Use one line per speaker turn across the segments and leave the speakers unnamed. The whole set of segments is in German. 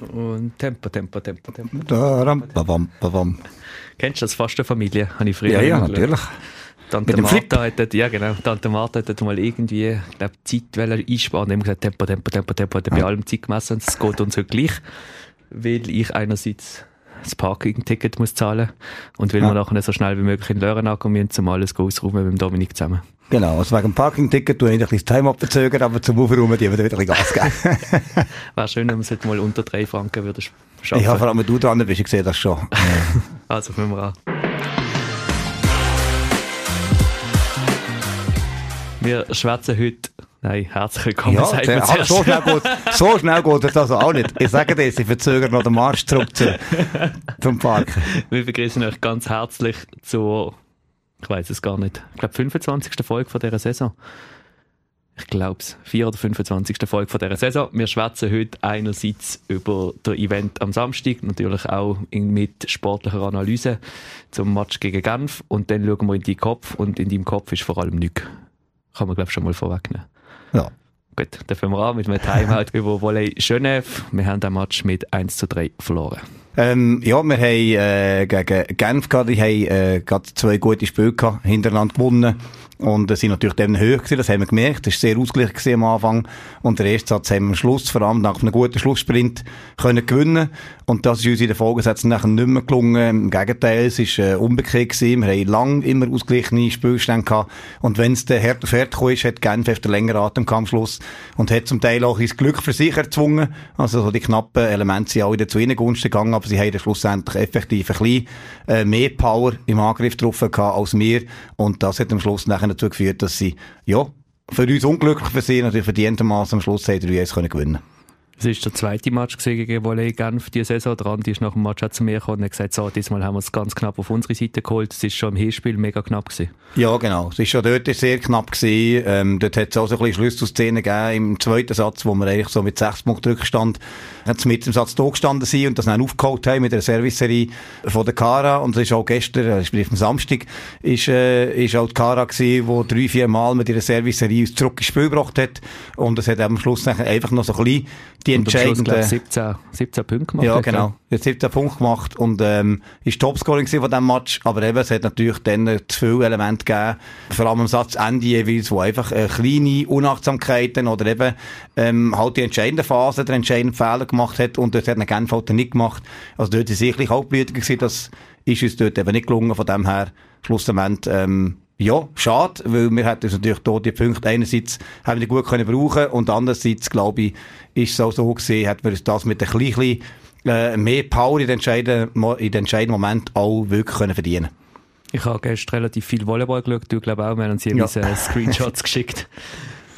Und Tempo, Tempo, Tempo, Tempo.
Daram, babam, babam.
Kennst du das Fastenfamilie? Habe ich früher
Ja, ja, natürlich.
Tante
Mit dem Flip.
Martha hat, ja genau, Tante Martha hat mal irgendwie, ich glaube, Zeit wollen einsparen und immer gesagt, Tempo, Tempo, Tempo, Tempo, hat er bei allem Zeit gemessen und es geht uns heute gleich, weil ich einerseits das Parking-Ticket muss zahlen und weil
Ja.
wir nachher so schnell wie möglich in Lören ankommen müssen, um alles ausräumen mit dem Dominik zusammen.
Genau, also wegen dem Parking-Ticket tue ich ein bisschen das Time verzögern, aber zum Aufräumen die wieder ein bisschen Gas geben.
Wäre schön, wenn wir es heute mal unter drei Franken würden sch- schaffen.
ich habe vor allem, wenn du dran bist, ich sehe das schon.
Also, fangen wir an. Wir schwätzen heute, nein, herzlich willkommen,
ja,
sagt man zuerst.
so schnell geht, so schnell geht es also auch nicht. Ich sage dir, sie verzögern noch den Marsch zurück zu, zum Park.
Wir begrüßen euch ganz herzlich zur, ich weiß es gar nicht, ich glaube 25. Folge von dieser Saison. Ich glaube es, 4 oder 25. Folge von dieser Saison. Wir schwätzen heute einerseits über das Event am Samstag, natürlich auch mit sportlicher Analyse zum Match gegen Genf und dann schauen wir in deinen Kopf und in deinem Kopf ist vor allem nichts. Kann man glaube ich schon mal vorwegnehmen.
Ja.
Gut, fangen wir an mit einem Timeout über Volley Genève. Wir haben den Match mit 1 zu 3 verloren.
Ähm, ja, wir haben äh, gegen Genf gehabt, die haben äh, gerade zwei gute Spiele gehabt, hintereinander gewonnen. Und äh, sind natürlich dann höher gewesen, das haben wir gemerkt. Das war sehr ausgeglichen am Anfang. Und der erste Satz haben wir am Schluss, vor allem nach einem guten Schlusssprint, können gewinnen. Und das ist uns in den Folgesätzen nachher nicht mehr gelungen. Im Gegenteil, es ist äh, umgekehrt gewesen. Wir haben lang immer ausgeglichene Spielstände gehabt. Und wenn es dann hart auf gekommen ist, hat Genf efter länger Atem gehabt am Schluss. Und hat zum Teil auch ins Glück für sich erzwungen. Also so die knappen Elemente sind auch wieder zu ihnen Gunsten gegangen, aber sie haben dann schlussendlich effektiv ein bisschen äh, mehr Power im Angriff drauf gehabt als wir. Und das hat am Schluss nachher dazu geführt, dass sie, ja, für uns unglücklich für sie natürlich verdientermaßen am Schluss haben 3-1 können gewinnen.
Es war der zweite Match gegen Volley Genf diese Saison. Der Andi ist nach dem Match auch zu mir gekommen und hat gesagt, so, diesmal haben wir es ganz knapp auf unsere Seite geholt. Es ist schon im Hinspiel mega knapp gewesen.
Ja, genau. Es ist schon dort sehr knapp gewesen. Ähm, dort hat es auch so ein bisschen Schlüsselszenen gegeben im zweiten Satz, wo wir eigentlich so mit sechs Punkten Rückstand hat mit dem Satz gestanden sind und das dann aufgeholt haben mit der Serviceserie von der Cara. Und es ist auch gestern, äh, sprich am Samstag, ist, äh, ist auch die Cara gewesen, die drei, vier Mal mit ihrer Serviceserie uns zurück ins Spiel gebracht hat. Und es hat am Schluss einfach noch so ein bisschen die
Und am Schluss,
entscheidende...
glaube ich, 17, 17 Punkte gemacht.
Ja, genau. Jetzt 17 Punkte gemacht und ähm, ist Topscoring von diesem Match. Aber eben, es hat natürlich dann zu viele Elemente gegeben, vor allem am Satzende jeweils, wo einfach äh, kleine Unachtsamkeiten oder eben ähm, halt die entscheidende Phase, der entscheidende Fehler gemacht hat und dort hat er Genf halt nicht gemacht. Also dort ist sicherlich kaltblütiger gewesen, das ist uns dort eben nicht gelungen, von dem her schlussendlich ähm, ja, schade, weil wir hätten uns natürlich dort die Punkte einerseits haben wir gut können brauchen und andererseits, glaube ich, ist es auch so gesehen, hätten wir uns das mit ein bisschen äh, mehr Power in den entscheidenden, in den entscheidenden Moment auch wirklich können verdienen.
Ich habe gestern relativ viel Volleyball geschaut. Du glaube auch, wir haben uns jeweils
Ja.
Screenshots geschickt.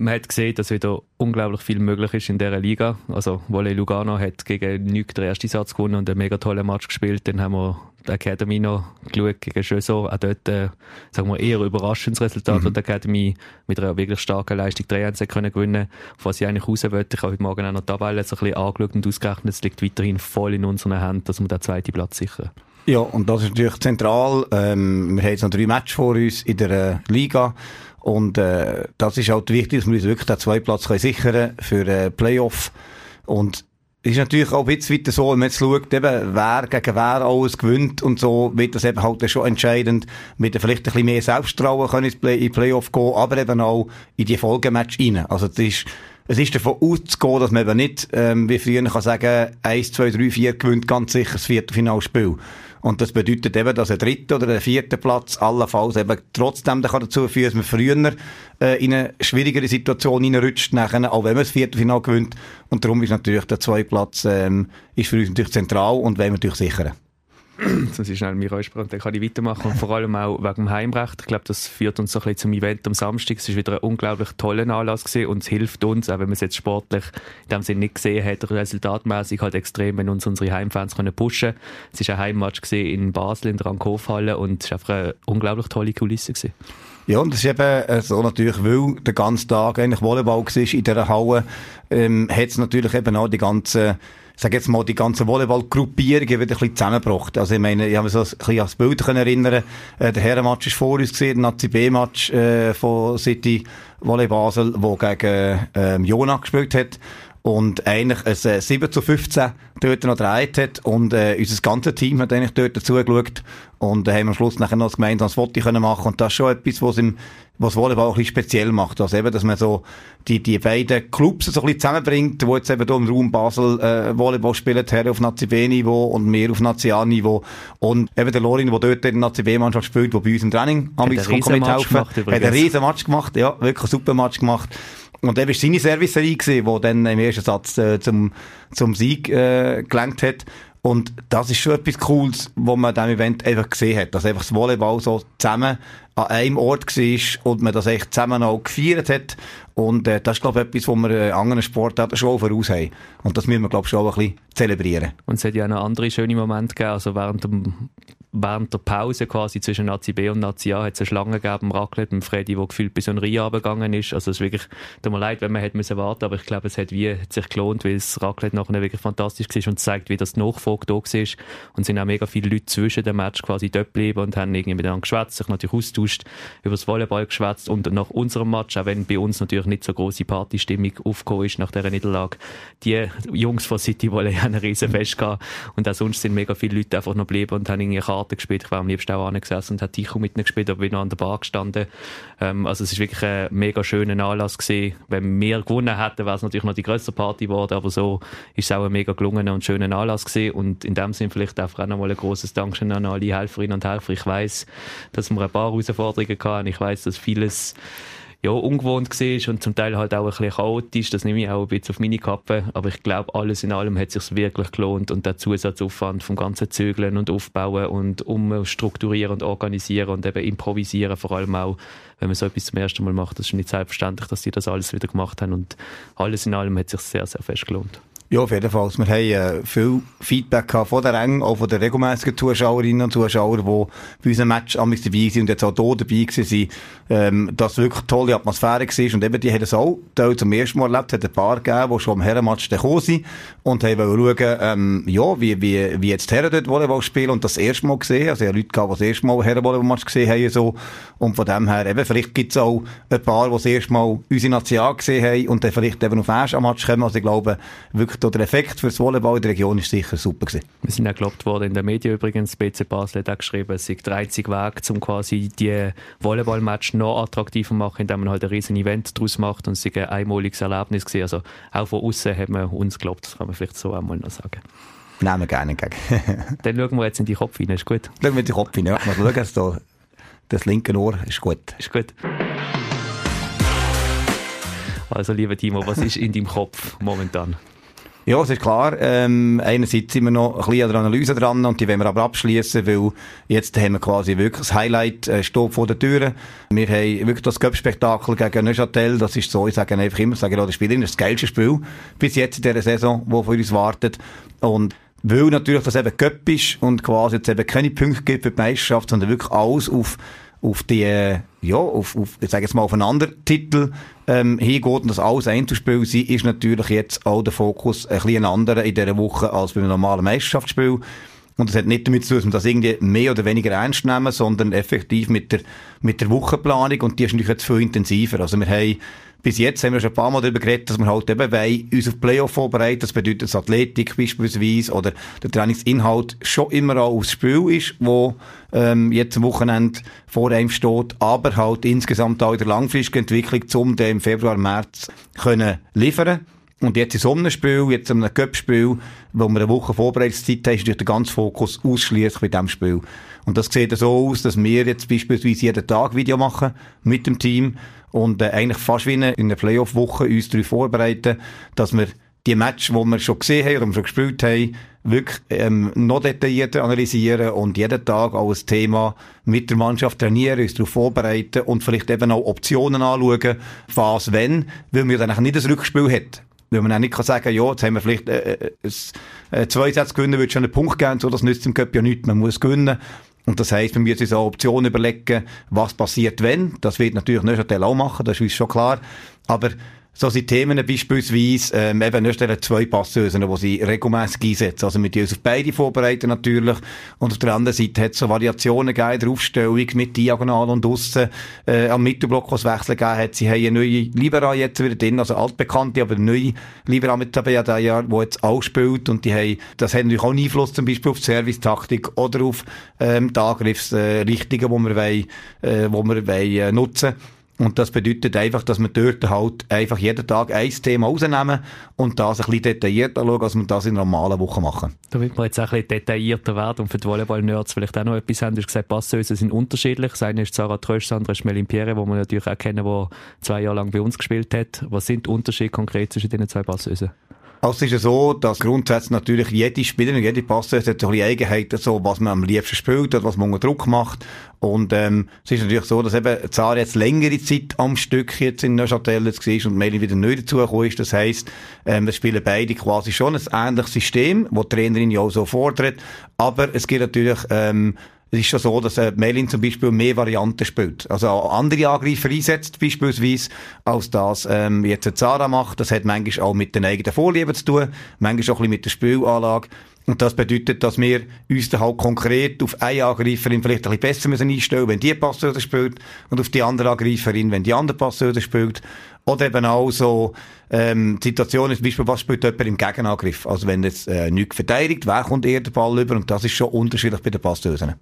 Man hat gesehen, dass wieder unglaublich viel möglich ist in dieser Liga. Also Volley Lugano hat gegen Nüg den ersten Satz gewonnen und einen mega tollen Match gespielt. Dann haben wir die Academy noch geschaut gegen Schöso. Auch dort, äh, sagen wir, eher überraschendes Resultat, wo die Academy mit einer wirklich starken Leistung 3-1 hat können gewinnen Auf was ich eigentlich raus wollte, ich habe heute Morgen auch noch die Tabelle so ein bisschen angeschaut und ausgerechnet, es liegt weiterhin voll in unseren Händen, dass wir den zweiten Platz sichern.
Ja, und das ist natürlich zentral. Ähm, wir haben jetzt noch drei Matches vor uns in der äh, Liga. Und äh, das ist halt wichtig, dass wir uns wirklich den zweiten Platz können sichern für äh, Playoff. Und es ist natürlich auch bisschen weiter so, wenn man jetzt schaut, eben, wer gegen wer alles gewinnt und so, wird das eben halt schon entscheidend, mit vielleicht ein bisschen mehr Selbsttrauen können ins Play in Playoff gehen, aber eben auch in die Folgematch rein. Also das ist, es ist davon auszugehen, dass man eben nicht, ähm, wie früher kann sagen, 1, 2, 3, 4 gewinnt ganz sicher das Viertelfinalspiel. Und das bedeutet eben, dass ein dritter oder ein vierter Platz allenfalls eben trotzdem dazu führen, dass man früher äh, in eine schwierigere Situation hineinrutscht, nachher, auch wenn man das Viertelfinal gewinnt. Und darum ist natürlich der zweite Platz ähm, ist für uns natürlich zentral und wollen wir natürlich sichern.
Muss ich schnell mich räuspern und dann kann ich weitermachen. Und vor allem auch wegen dem Heimrecht. Ich glaube, das führt uns so ein bisschen zum Event am Samstag. Es war wieder ein unglaublich toller Anlass gewesen und es hilft uns, auch wenn man es jetzt sportlich in dem Sinne nicht gesehen hat, resultatmäßig halt extrem, wenn uns unsere Heimfans können pushen Es war ein Heimmatch in Basel in der Rankhofhalle und es war einfach eine unglaublich tolle Kulisse. Gewesen.
Ja, und das ist eben äh, so natürlich, weil der ganze Tag eigentlich Volleyball war in dieser Halle, ähm, hat es natürlich eben auch die ganze ich sage jetzt mal, die ganzen Volleyball-Gruppierungen wieder ein bisschen zusammengebracht. Also ich meine, ich habe mich so ein bisschen an das Bild können erinnern äh, Der Herrenmatch ist vor uns gesehen, der Nazi-B-Match äh, von City Volley Basel, wo gegen ähm, Jona gespielt hat. Und eigentlich ein äh, 7 zu 15 dort noch gedreht hat und äh, unser ganzes Team hat eigentlich dort dazugeschaut und äh, haben am Schluss nachher noch ein gemeinsames Foto können machen und das ist schon etwas, was im was Volleyball auch ein bisschen speziell macht. Also eben, dass man so die, die beiden Clubs so ein bisschen zusammenbringt, wo jetzt eben hier im Raum Basel äh, Volleyball spielen, Herren auf Nazi B-Niveau und wir auf Nationalniveau. Und eben der Lorin, der dort in der Nazi B-Mannschaft spielt, der bei uns im Training
am kommt mithelfen.
Hat einen riesen Match gemacht, ja, wirklich einen super Match gemacht. Und er war seine Servicerie gewesen, die dann im ersten Satz äh, zum, zum Sieg äh, gelenkt hat. Und das ist schon etwas Cooles, was man an diesem Event einfach gesehen hat. Dass einfach das Volleyball so zusammen an einem Ort war und man das echt zusammen auch gefeiert hat. Und äh, das ist, glaube ich, etwas, was wir äh, anderen Sportarten schon voraus haben. Und das müssen wir, glaube ich, schon auch ein bisschen zelebrieren.
Und es hat ja noch andere schöne Momente gegeben. Also während dem während der Pause quasi zwischen Nazi B und Nazi A hat es eine Schlange gegeben im Raclette mit Freddy, der gefühlt bis ein Rie gegangen ist. Also es ist wirklich, tut mir leid, wenn man hätte müssen warten, aber ich glaube, es hat wie hat sich gelohnt, weil das Raclette nachher wirklich fantastisch war und zeigt, wie das Nachfolge da war. Und es sind auch mega viele Leute zwischen dem Match quasi dort geblieben und haben irgendwie miteinander geschwätzt, sich natürlich austauscht, über das Volleyball geschwätzt und nach unserem Match, auch wenn bei uns natürlich nicht so große Partystimmung aufgekommen ist nach dieser Niederlage, die Jungs von City Volley haben ein riesen Fest gehabt und auch sonst sind mega viele Leute einfach noch geblieben und haben irgendwie Karten gespielt. Ich war am liebsten auch angesessen und hat Ticho mit ihnen gespielt, aber bin noch an der Bar gestanden. Ähm, also es ist wirklich ein mega schöner Anlass gewesen. Wenn wir gewonnen hätten, wäre es natürlich noch die größere Party geworden, aber so ist es auch ein mega gelungener und schöner Anlass gewesen und in dem Sinn vielleicht auch nochmal ein großes Dankeschön an alle Helferinnen und Helfer. Ich weiß, dass wir ein paar Herausforderungen hatten. Ich weiß, dass vieles ja, ungewohnt war und zum Teil halt auch ein bisschen chaotisch. Das nehme ich auch ein bisschen auf meine Kappe. Aber ich glaube, alles in allem hat sich wirklich gelohnt und der Zusatzaufwand vom ganzen Zügeln und Aufbauen und umstrukturieren und organisieren und eben improvisieren vor allem auch, wenn man so etwas zum ersten Mal macht, das ist nicht selbstverständlich, dass die das alles wieder gemacht haben und alles in allem hat sich sehr, sehr fest gelohnt.
Ja, auf jeden Fall. Wir haben äh, viel Feedback von der Rängen, auch von den regelmäßigen Zuschauerinnen und Zuschauern, die bei unserem Match am dabei sind und jetzt auch hier dabei waren, ähm, dass wirklich tolle Atmosphäre war. Und eben, die haben es auch zum ersten Mal erlebt. Es hat ein paar gegeben, die schon am Herrenmatch gekommen sind und haben schauen, ähm, ja, wie, wie, wie jetzt die Herren dort Volleyball spielen und das erste Mal gesehen. Also, ja, Leute gehabt, die das erste Mal Herrenvolleyballmatch gesehen haben, so. Und von dem her, eben, vielleicht gibt es auch ein paar, die das erste Mal unsere Nation gesehen haben und dann vielleicht eben auf den Match kommen. Also, ich glaube, wirklich der Effekt für das Volleyball in der Region ist sicher super gewesen.
Wir sind ja gelobt worden in den Medien übrigens. BC Basel hat auch geschrieben, es sei der einzige Weg, um quasi die Volleyballmatch noch attraktiver zu machen, indem man halt ein riesen Event daraus macht und es sei ein einmaliges Erlebnis gewesen. Also auch von außen hat man uns gelobt, das kann man vielleicht so einmal noch sagen.
Nehmen wir gerne entgegen.
Dann schauen wir jetzt in die Kopf hinein, ist gut?
Schauen wir in die Kopf hinein, ja. Mal schauen, dass da das linke Ohr ist gut.
Ist gut. Also, lieber Timo, was ist in deinem Kopf momentan?
Ja, es ist klar. Ähm, einerseits sind wir noch ein bisschen an der Analyse dran und die wollen wir aber abschließen, weil jetzt haben wir quasi wirklich das Highlight äh, steht vor der Tür. Wir haben wirklich das Cup-Spektakel gegen Neuchâtel. Das ist so, ich sage einfach immer, sage ich auch der Spielerin, das, ist das geilste Spiel bis jetzt in dieser Saison, das für uns wartet. Und weil natürlich das eben Cup ist und quasi jetzt eben keine Punkte gibt für die Meisterschaft, sondern wirklich alles auf auf die, ja, auf, auf ich sage jetzt mal auf einen anderen Titel ähm, hingeht und das alles einzuspielen sein, ist natürlich jetzt auch der Fokus ein bisschen anderer in dieser Woche als beim normalen Meisterschaftsspiel. Und das hat nicht damit zu tun, dass wir das irgendwie mehr oder weniger ernst nehmen, sondern effektiv mit der, mit der Wochenplanung und die ist natürlich jetzt viel intensiver. Also wir haben bis jetzt haben wir schon ein paar Mal darüber geredet, dass wir halt eben wollen, uns auf Playoff vorbereiten. Das bedeutet, dass Athletik beispielsweise oder der Trainingsinhalt schon immer auch aufs Spiel ist, wo ähm, jetzt am Wochenende vor einem steht, aber halt insgesamt auch in der langfristigen Entwicklung, um den im Februar, März können liefern und jetzt in so einem Spiel, jetzt in einem Cup-Spiel, wo wir eine Woche Vorbereitungszeit haben, ist der ganze Fokus ausschließlich bei diesem Spiel. Und das sieht so aus, dass wir jetzt beispielsweise jeden Tag Video machen mit dem Team und äh, eigentlich fast wie in einer Playoff-Woche uns darauf vorbereiten, dass wir die Match, die wir schon gesehen haben oder schon gespielt haben, wirklich ähm, noch detaillierter analysieren und jeden Tag auch ein Thema mit der Mannschaft trainieren, uns darauf vorbereiten und vielleicht eben auch Optionen anschauen, was wenn, weil wir dann nicht ein Rückspiel hat. Weil man auch nicht kann sagen, ja, jetzt haben wir vielleicht äh, äh, äh, zwei Sätze gewinnen, würde schon einen Punkt geben, so, das nützt im Cup ja nichts, man muss gewinnen. Und das heisst, wir müssen uns auch Optionen überlegen, was passiert wenn. Das wird natürlich Neuchâtel auch machen, das ist uns schon klar. Aber so sind Themen beispielsweise ähm, eben nicht zwei Passösen, die sie regelmäßig einsetzen. Also mit uns auf beide vorbereiten natürlich. Und auf der anderen Seite hat es so Variationen gegeben der Aufstellung mit Diagonal und Aussen. Äh, am Mittelblock, was Wechsel gegeben hat. Sie haben eine neue Libera jetzt wieder drin, also altbekannte, aber neue Libera mit dabei an diesem Jahr, die jetzt auch spielt. Und die haben, das hat natürlich auch einen Einfluss zum Beispiel auf die Servicetaktik oder auf ähm, die Angriffsrichtungen, die wir, wollen, äh, wo wir wollen, äh, nutzen und das bedeutet einfach, dass wir dort halt einfach jeden Tag ein Thema rausnehmen und das ein bisschen detaillierter schauen, als wir das in normalen Wochen machen.
Damit wir jetzt ein bisschen detaillierter werden und für die Volleyball-Nerds vielleicht auch noch etwas haben, du hast gesagt, Passöse sind unterschiedlich. Das eine ist Sarah Trösch, das andere ist Melin Pierre, wo wir natürlich auch kennen, der zwei Jahre lang bei uns gespielt hat. Was sind die Unterschiede konkret zwischen diesen zwei Passösen?
Also es ist ja so, dass grundsätzlich natürlich jede Spielerin, jede Passer hat so ein Eigenheiten, so, was man am liebsten spielt, oder was man unter Druck macht. Und, ähm, es ist natürlich so, dass eben Zara jetzt längere Zeit am Stück jetzt in Neuchâtel jetzt war und Meli wieder neu dazugekommen ist. Das heisst, ähm, es spielen beide quasi schon ein ähnliches System, das die Trainerin ja auch so fordert. Aber es gibt natürlich, ähm, es ist schon so, dass äh, Melin zum Beispiel mehr Varianten spielt. Also andere Angreifer einsetzt, beispielsweise, als das ähm, jetzt Zara macht. Das hat manchmal auch mit den eigenen Vorlieben zu tun, manchmal auch ein bisschen mit der Spielanlage. Und das bedeutet, dass wir uns dann halt konkret auf eine Angreiferin vielleicht ein bisschen besser müssen einstellen wenn die Passöse spielt, und auf die andere Angreiferin, wenn die andere Passöse spielt. Oder eben auch so, ähm, die Situation ist zum Beispiel, was spielt jemand im Gegenangriff? Also wenn jetzt äh, nichts verteidigt, wer kommt eher den Ball über? Und das ist schon unterschiedlich bei den Passösen.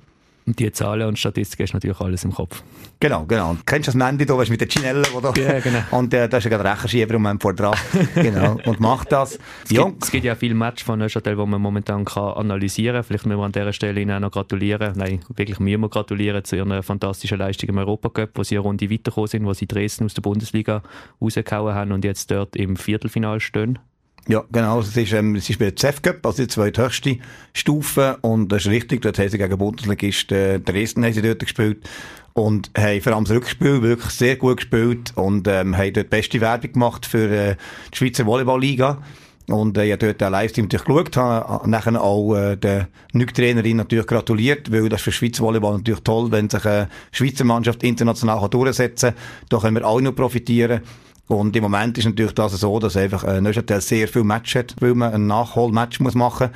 Und die Zahlen und Statistiken ist natürlich alles im Kopf.
Genau, genau. Und kennst du das Mandy da, weißt, mit den Chinellen, wo da,
ja, genau.
und äh, da ist ja gerade Rechenschieber im Moment vor dran. genau. Und macht das.
Es, ja. gibt, es gibt ja viele Matches von Neuchâtel, die man momentan kann analysieren kann. Vielleicht müssen wir an dieser Stelle Ihnen auch noch gratulieren. Nein, wirklich müssen wir gratulieren zu Ihrer fantastischen Leistung im Europacup, wo Sie eine Runde weitergekommen sind, wo Sie Dresden aus der Bundesliga rausgehauen haben und jetzt dort im Viertelfinal stehen.
Ja, genau. Es ist, ähm, ist bei der CEF Cup, also die zweithöchste Stufe. Und das ist richtig. Dort haben sie gegen Bundesligist äh, Dresden haben sie dort gespielt. Und haben vor allem das Rückspiel wirklich sehr gut gespielt. Und, ähm, haben dort beste Werbung gemacht für, äh, die Schweizer Volleyball-Liga. Und, äh, ich habe dort den Livestream natürlich geschaut, habe nachher auch, äh, der Trainerin natürlich gratuliert, weil das für Schweizer Volleyball natürlich toll, wenn sich eine Schweizer Mannschaft international durchsetzen kann. Da können wir auch noch profitieren. Und im Moment ist natürlich das so, dass einfach äh, Neuchâtel sehr viel Match hat, weil man ein Nachholmatch muss machen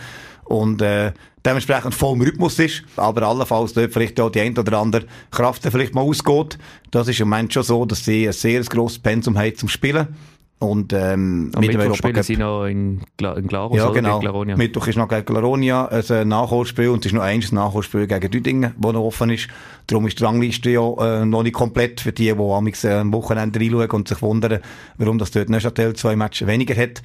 und äh, dementsprechend voll im Rhythmus ist, aber allenfalls dort vielleicht auch die ein oder andere Kraft vielleicht mal ausgeht. Das ist im Moment schon so, dass sie ein sehr grosses Pensum haben zum Spielen. Und, ähm,
und mit dem spielen sie noch in, Gla in Glarus
ja, genau. Glaronia? Mittwoch ist noch gegen Glaronia ein Nachholspiel und es ist noch eins Nachholspiel gegen Düdingen, das noch offen ist. Darum ist die Rangliste ja äh, noch nicht komplett für die, die am äh, Wochenende reinschauen und sich wundern, warum das dort Neuchâtel zwei Matches weniger hat.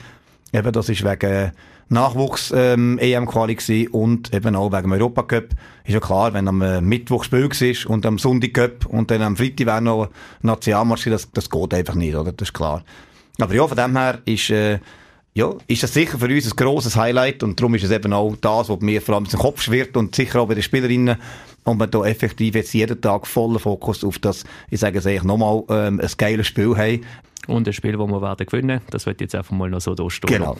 Eben, das ist wegen Nachwuchs-EM-Quali ähm, und eben auch wegen dem Europacup. Ist ja klar, wenn am äh, Mittwoch Spiel ist und am Sonntag Cup und dann am Freitag wäre noch Nationalmarsch, das, das geht einfach nicht, oder? Das ist klar. Aber ja, von dem her ist, äh, ja, ist das sicher für uns ein grosses Highlight und darum ist es eben auch das, was mir vor allem im Kopf schwirrt und sicher auch bei den Spielerinnen und man da effektiv jetzt jeden Tag vollen Fokus auf das, ich sage es eigentlich nochmal, ähm, ein geiles Spiel haben.
Und ein Spiel, das wir werden gewinnen, das wird jetzt einfach mal noch so durchstehen.
Genau.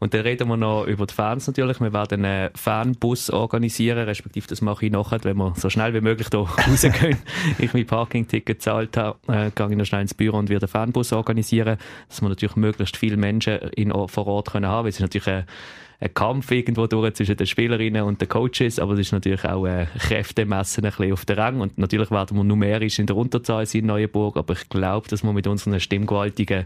Und dann reden wir noch über die Fans natürlich. Wir werden einen Fanbus organisieren, respektive das mache ich nachher, wenn wir so schnell wie möglich hier rausgehen. ich mein Parking-Ticket gezahlt habe, äh, gehe ich noch schnell ins Büro und werde einen Fanbus organisieren, dass wir natürlich möglichst viele Menschen in, vor Ort können haben. Es ist natürlich ein, ein Kampf irgendwo durch zwischen den Spielerinnen und den Coaches, aber es ist natürlich auch ein Kräftemessen ein bisschen auf der Rang und natürlich werden wir numerisch in der Unterzahl sein in Neuenburg, aber ich glaube, dass wir mit unseren stimmgewaltigen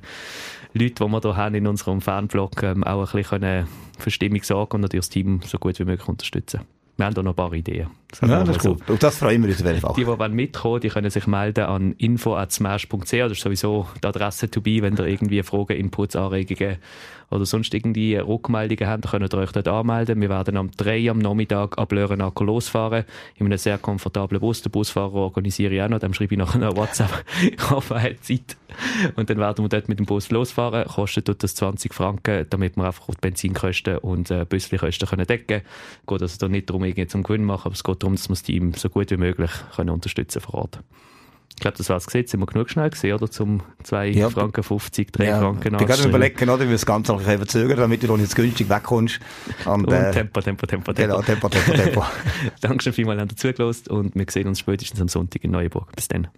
Leute, die wir hier haben in unserem Fanblock, ähm, auch ein bisschen für Stimmung sorgen und natürlich das Team so gut wie möglich unterstützen. Wir haben da noch ein paar Ideen.
Das ja, das ist gut. Und das freuen wir uns auf
Die, die mitkommen die können sich melden an info.smash.ch. Das ist sowieso die Adresse to be, wenn ihr irgendwie Fragen, Inputs, Anregungen oder sonst irgendwie Rückmeldungen habt, könnt ihr euch dort anmelden. Wir werden am 3 am Nachmittag ab Lörenacker losfahren, in einem sehr komfortablen Bus. Den Busfahrer organisiere ich auch noch, dem schreibe ich nachher noch WhatsApp. ich hoffe, er hat Zeit. Und dann werden wir dort mit dem Bus losfahren. Kostet dort das 20 Franken, damit wir einfach die Benzinkosten und äh, Büsselkosten können decken können. Geht also da nicht darum, irgendwie zum Gewinn machen, aber es geht darum, dass wir das Team so gut wie möglich können unterstützen vor Ort. glaube, das war es gesehen. Sind wir genug schnell gesehen, oder? Zum 2
Ja,
Franken 50, 3
Ja,
Franken
ich gerade überlegen, oder, wie wir das Ganze noch ein verzögern, damit du noch jetzt günstig wegkommst. Und,
Und
äh,
Tempo, Tempo, Tempo, Tempo.
genau, Tempo, Tempo, Tempo.
Dankeschön vielmals, dass ihr zugelassen und wir sehen uns spätestens am Sonntag in Neuenburg. Bis dann.